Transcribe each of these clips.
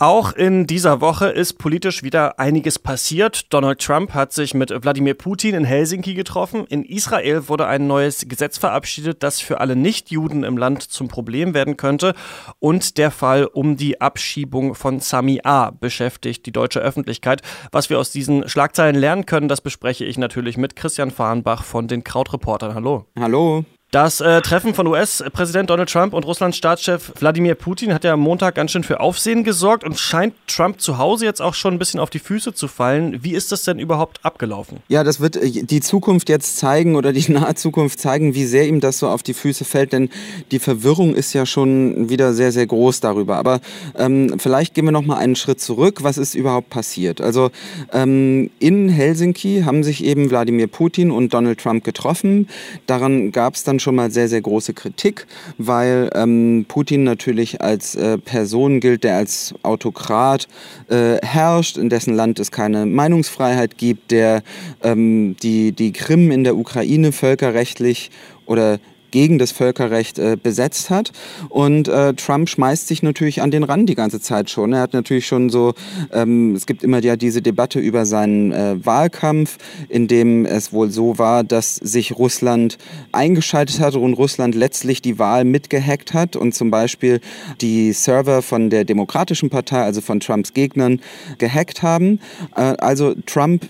Auch in dieser Woche ist politisch wieder einiges passiert. Donald Trump hat sich mit Wladimir Putin in Helsinki getroffen. In Israel wurde ein neues Gesetz verabschiedet, das für alle Nichtjuden im Land zum Problem werden könnte. Und der Fall um die Abschiebung von Sami A. beschäftigt die deutsche Öffentlichkeit. Was wir aus diesen Schlagzeilen lernen können, das bespreche ich natürlich mit Christian Fahrenbach von den Krautreportern. Hallo. Hallo. Das äh, Treffen von US-Präsident Donald Trump und Russlands Staatschef Wladimir Putin hat ja am Montag ganz schön für Aufsehen gesorgt und scheint Trump zu Hause jetzt auch schon ein bisschen auf die Füße zu fallen. Wie ist das denn überhaupt abgelaufen? Ja, das wird äh, die Zukunft jetzt zeigen oder die nahe Zukunft zeigen, wie sehr ihm das so auf die Füße fällt, denn die Verwirrung ist ja schon wieder sehr, sehr groß darüber. Aber ähm, vielleicht gehen wir noch mal einen Schritt zurück. Was ist überhaupt passiert? Also ähm, in Helsinki haben sich eben Wladimir Putin und Donald Trump getroffen. Daran gab es dann schon mal sehr, sehr große Kritik, weil ähm, Putin natürlich als äh, Person gilt, der als Autokrat äh, herrscht, in dessen Land es keine Meinungsfreiheit gibt, der ähm, die, die Krim in der Ukraine völkerrechtlich oder gegen das Völkerrecht äh, besetzt hat. Und äh, Trump schmeißt sich natürlich an den Rand die ganze Zeit schon. Er hat natürlich schon so, ähm, es gibt immer ja diese Debatte über seinen äh, Wahlkampf, in dem es wohl so war, dass sich Russland eingeschaltet hat und Russland letztlich die Wahl mitgehackt hat und zum Beispiel die Server von der Demokratischen Partei, also von Trumps Gegnern, gehackt haben. Äh, also Trump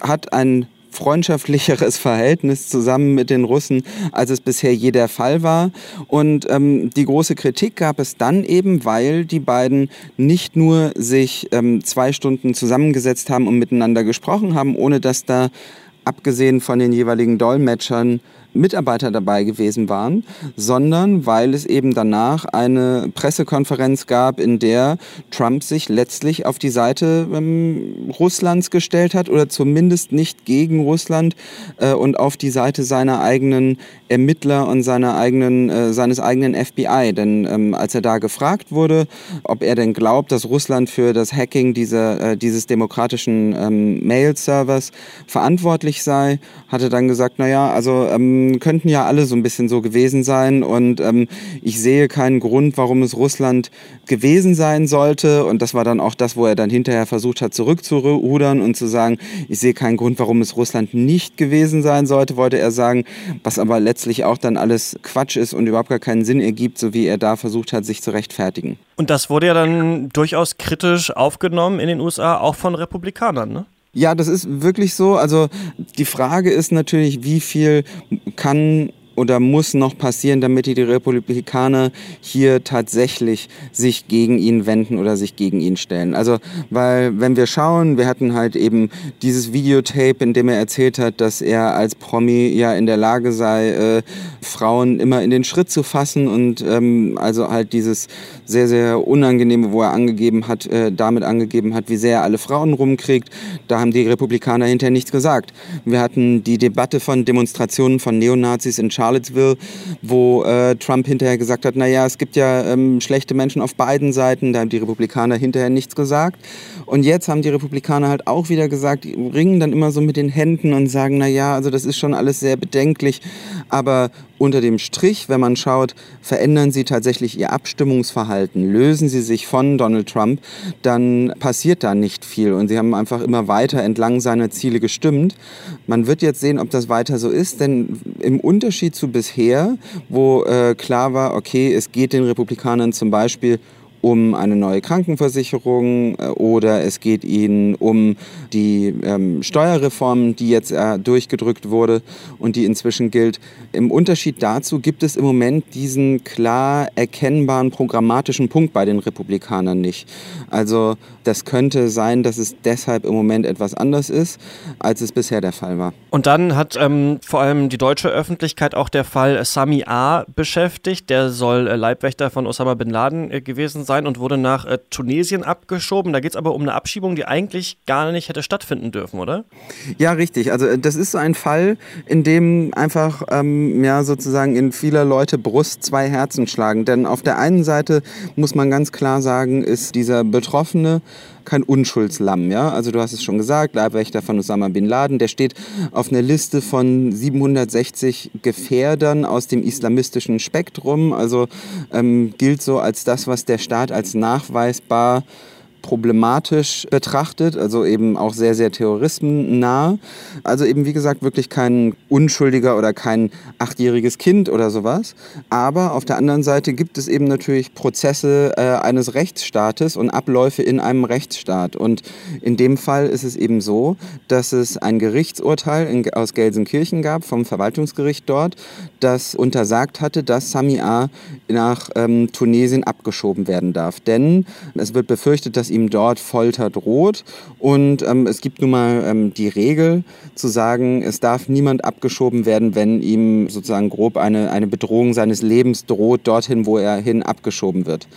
hat ein freundschaftlicheres Verhältnis zusammen mit den Russen, als es bisher je der Fall war. Und ähm, die große Kritik gab es dann eben, weil die beiden nicht nur sich ähm, zwei Stunden zusammengesetzt haben und miteinander gesprochen haben, ohne dass da abgesehen von den jeweiligen Dolmetschern Mitarbeiter dabei gewesen waren, sondern weil es eben danach eine Pressekonferenz gab, in der Trump sich letztlich auf die Seite ähm, Russlands gestellt hat oder zumindest nicht gegen Russland äh, und auf die Seite seiner eigenen Ermittler und seiner eigenen, äh, seines eigenen FBI. Denn ähm, als er da gefragt wurde, ob er denn glaubt, dass Russland für das Hacking dieser, äh, dieses demokratischen ähm, Mail-Servers verantwortlich sei, hat er dann gesagt, naja, also ähm, könnten ja alle so ein bisschen so gewesen sein und ähm, ich sehe keinen Grund, warum es Russland gewesen sein sollte und das war dann auch das, wo er dann hinterher versucht hat zurückzurudern und zu sagen, ich sehe keinen Grund, warum es Russland nicht gewesen sein sollte, wollte er sagen, was aber letztlich auch dann alles Quatsch ist und überhaupt gar keinen Sinn ergibt, so wie er da versucht hat, sich zu rechtfertigen. Und das wurde ja dann durchaus kritisch aufgenommen in den USA, auch von Republikanern, ne? Ja, das ist wirklich so. Also die Frage ist natürlich, wie viel kann oder muss noch passieren, damit die Republikaner hier tatsächlich sich gegen ihn wenden oder sich gegen ihn stellen? Also, weil wenn wir schauen, wir hatten halt eben dieses Videotape, in dem er erzählt hat, dass er als Promi ja in der Lage sei, äh, Frauen immer in den Schritt zu fassen und ähm, also halt dieses sehr, sehr unangenehme, wo er angegeben hat, äh, damit angegeben hat, wie sehr er alle Frauen rumkriegt. Da haben die Republikaner hinterher nichts gesagt. Wir hatten die Debatte von Demonstrationen von Neonazis in Charlotte Charlottesville, wo äh, Trump hinterher gesagt hat, naja, es gibt ja ähm, schlechte Menschen auf beiden Seiten, da haben die Republikaner hinterher nichts gesagt. Und jetzt haben die Republikaner halt auch wieder gesagt, ringen dann immer so mit den Händen und sagen, naja, also das ist schon alles sehr bedenklich, aber unter dem Strich, wenn man schaut, verändern sie tatsächlich ihr Abstimmungsverhalten, lösen sie sich von Donald Trump, dann passiert da nicht viel. Und sie haben einfach immer weiter entlang seiner Ziele gestimmt. Man wird jetzt sehen, ob das weiter so ist, denn im Unterschied zu bisher, wo äh, klar war, okay, es geht den Republikanern zum Beispiel um eine neue Krankenversicherung äh, oder es geht ihnen um die ähm, Steuerreform, die jetzt äh, durchgedrückt wurde und die inzwischen gilt. Im Unterschied dazu gibt es im Moment diesen klar erkennbaren programmatischen Punkt bei den Republikanern nicht. Also das könnte sein, dass es deshalb im Moment etwas anders ist, als es bisher der Fall war. Und dann hat ähm, vor allem die deutsche Öffentlichkeit auch der Fall Sami A. beschäftigt. Der soll äh, Leibwächter von Osama bin Laden äh, gewesen sein sein und wurde nach äh, Tunesien abgeschoben. Da geht es aber um eine Abschiebung, die eigentlich gar nicht hätte stattfinden dürfen, oder? Ja, richtig. Also äh, das ist so ein Fall, in dem einfach ähm, ja sozusagen in vieler Leute Brust zwei Herzen schlagen. Denn auf der einen Seite muss man ganz klar sagen, ist dieser Betroffene kein Unschuldslamm. Ja? Also du hast es schon gesagt, Leibwächter von Osama Bin Laden, der steht auf einer Liste von 760 Gefährdern aus dem islamistischen Spektrum. Also ähm, gilt so als das, was der Staat als nachweisbar problematisch betrachtet, also eben auch sehr, sehr terroristennah. Also eben, wie gesagt, wirklich kein Unschuldiger oder kein achtjähriges Kind oder sowas. Aber auf der anderen Seite gibt es eben natürlich Prozesse äh, eines Rechtsstaates und Abläufe in einem Rechtsstaat. Und in dem Fall ist es eben so, dass es ein Gerichtsurteil in, aus Gelsenkirchen gab, vom Verwaltungsgericht dort, das untersagt hatte, dass Sami A. nach ähm, Tunesien abgeschoben werden darf. Denn es wird befürchtet, dass ihm dort Folter droht. Und ähm, es gibt nun mal ähm, die Regel zu sagen, es darf niemand abgeschoben werden, wenn ihm sozusagen grob eine, eine Bedrohung seines Lebens droht, dorthin, wo er hin abgeschoben wird.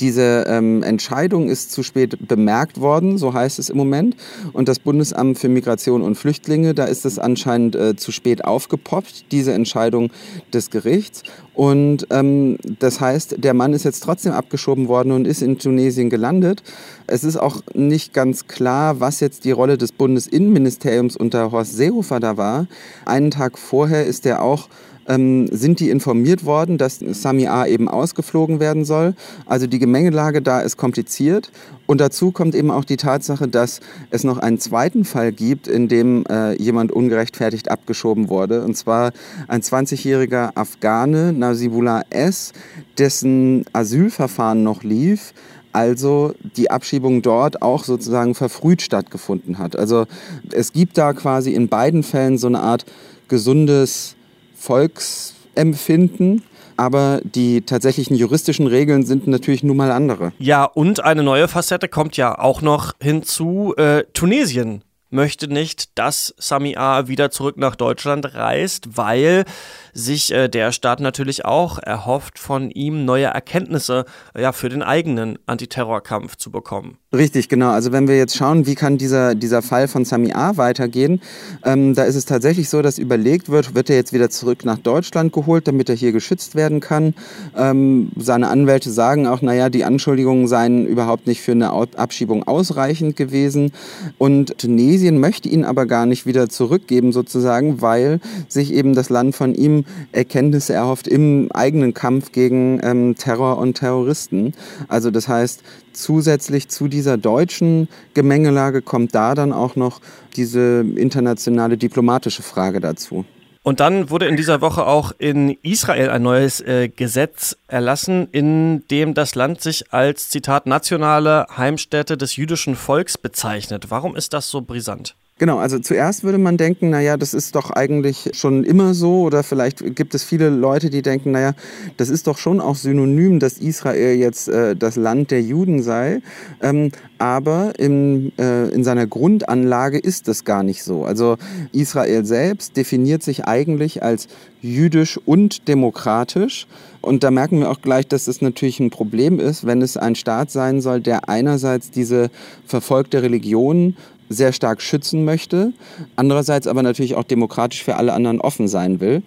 Diese ähm, Entscheidung ist zu spät bemerkt worden, so heißt es im Moment. Und das Bundesamt für Migration und Flüchtlinge, da ist es anscheinend äh, zu spät aufgepoppt, diese Entscheidung des Gerichts. Und ähm, das heißt, der Mann ist jetzt trotzdem abgeschoben worden und ist in Tunesien gelandet. Es ist auch nicht ganz klar, was jetzt die Rolle des Bundesinnenministeriums unter Horst Seehofer da war. Einen Tag vorher ist er auch ähm, sind die informiert worden, dass Sami A eben ausgeflogen werden soll. Also die Gemengelage da ist kompliziert. Und dazu kommt eben auch die Tatsache, dass es noch einen zweiten Fall gibt, in dem äh, jemand ungerechtfertigt abgeschoben wurde. Und zwar ein 20-jähriger Afghane, Nasibullah S., dessen Asylverfahren noch lief also die Abschiebung dort auch sozusagen verfrüht stattgefunden hat. Also es gibt da quasi in beiden Fällen so eine Art gesundes Volksempfinden. Aber die tatsächlichen juristischen Regeln sind natürlich nun mal andere. Ja, und eine neue Facette kommt ja auch noch hinzu. Äh, Tunesien möchte nicht, dass Sami A. wieder zurück nach Deutschland reist, weil sich äh, der Staat natürlich auch erhofft, von ihm neue Erkenntnisse äh, ja, für den eigenen Antiterrorkampf zu bekommen. Richtig, genau. Also wenn wir jetzt schauen, wie kann dieser, dieser Fall von Sami A. weitergehen, ähm, da ist es tatsächlich so, dass überlegt wird, wird er jetzt wieder zurück nach Deutschland geholt, damit er hier geschützt werden kann. Ähm, seine Anwälte sagen auch, naja, die Anschuldigungen seien überhaupt nicht für eine Abschiebung ausreichend gewesen. Und Tunesien möchte ihn aber gar nicht wieder zurückgeben, sozusagen, weil sich eben das Land von ihm Erkenntnisse erhofft im eigenen Kampf gegen ähm, Terror und Terroristen. Also das heißt, zusätzlich zu dieser deutschen Gemengelage kommt da dann auch noch diese internationale diplomatische Frage dazu. Und dann wurde in dieser Woche auch in Israel ein neues äh, Gesetz erlassen, in dem das Land sich als Zitat nationale Heimstätte des jüdischen Volks bezeichnet. Warum ist das so brisant? Genau, also zuerst würde man denken, naja, das ist doch eigentlich schon immer so oder vielleicht gibt es viele Leute, die denken, naja, das ist doch schon auch synonym, dass Israel jetzt äh, das Land der Juden sei. Ähm, aber in, äh, in seiner Grundanlage ist das gar nicht so. Also Israel selbst definiert sich eigentlich als jüdisch und demokratisch. Und da merken wir auch gleich, dass es natürlich ein Problem ist, wenn es ein Staat sein soll, der einerseits diese verfolgte Religion sehr stark schützen möchte, andererseits aber natürlich auch demokratisch für alle anderen offen sein will.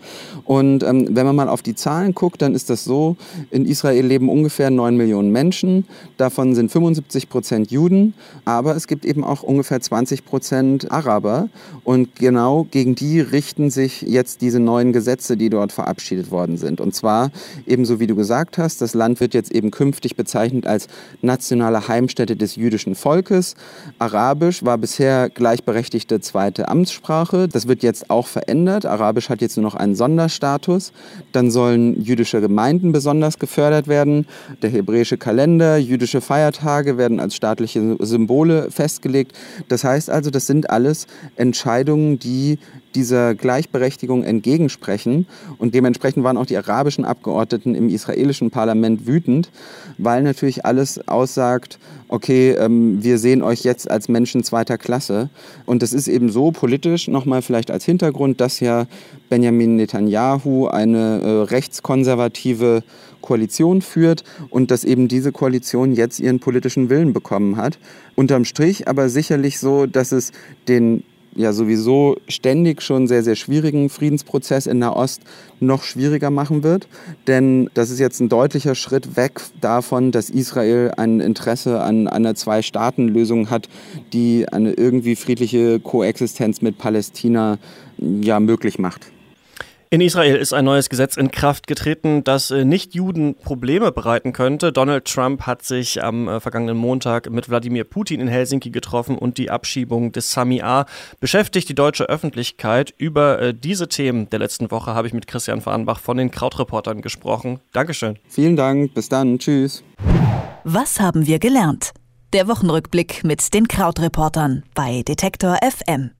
Und ähm, wenn man mal auf die Zahlen guckt, dann ist das so, in Israel leben ungefähr 9 Millionen Menschen, davon sind 75 Prozent Juden, aber es gibt eben auch ungefähr 20 Prozent Araber und genau gegen die richten sich jetzt diese neuen Gesetze, die dort verabschiedet worden sind. Und zwar ebenso wie du gesagt hast, das Land wird jetzt eben künftig bezeichnet als nationale Heimstätte des jüdischen Volkes. Arabisch war bis bisher gleichberechtigte zweite Amtssprache. Das wird jetzt auch verändert. Arabisch hat jetzt nur noch einen Sonderstatus. Dann sollen jüdische Gemeinden besonders gefördert werden. Der hebräische Kalender, jüdische Feiertage werden als staatliche Symbole festgelegt. Das heißt also, das sind alles Entscheidungen, die dieser Gleichberechtigung entgegensprechen. Und dementsprechend waren auch die arabischen Abgeordneten im israelischen Parlament wütend, weil natürlich alles aussagt, okay, ähm, wir sehen euch jetzt als Menschen zweiter Klasse. Und das ist eben so politisch, nochmal vielleicht als Hintergrund, dass ja Benjamin Netanyahu eine äh, rechtskonservative Koalition führt und dass eben diese Koalition jetzt ihren politischen Willen bekommen hat. Unterm Strich aber sicherlich so, dass es den ja sowieso ständig schon sehr, sehr schwierigen Friedensprozess in Nahost noch schwieriger machen wird. Denn das ist jetzt ein deutlicher Schritt weg davon, dass Israel ein Interesse an einer Zwei-Staaten-Lösung hat, die eine irgendwie friedliche Koexistenz mit Palästina ja möglich macht. In Israel ist ein neues Gesetz in Kraft getreten, das äh, Nicht-Juden Probleme bereiten könnte. Donald Trump hat sich am äh, vergangenen Montag mit Wladimir Putin in Helsinki getroffen und die Abschiebung des Sami A. beschäftigt die deutsche Öffentlichkeit. Über äh, diese Themen der letzten Woche habe ich mit Christian Fahrenbach von den Krautreportern gesprochen. Dankeschön. Vielen Dank. Bis dann. Tschüss. Was haben wir gelernt? Der Wochenrückblick mit den Krautreportern bei Detektor FM.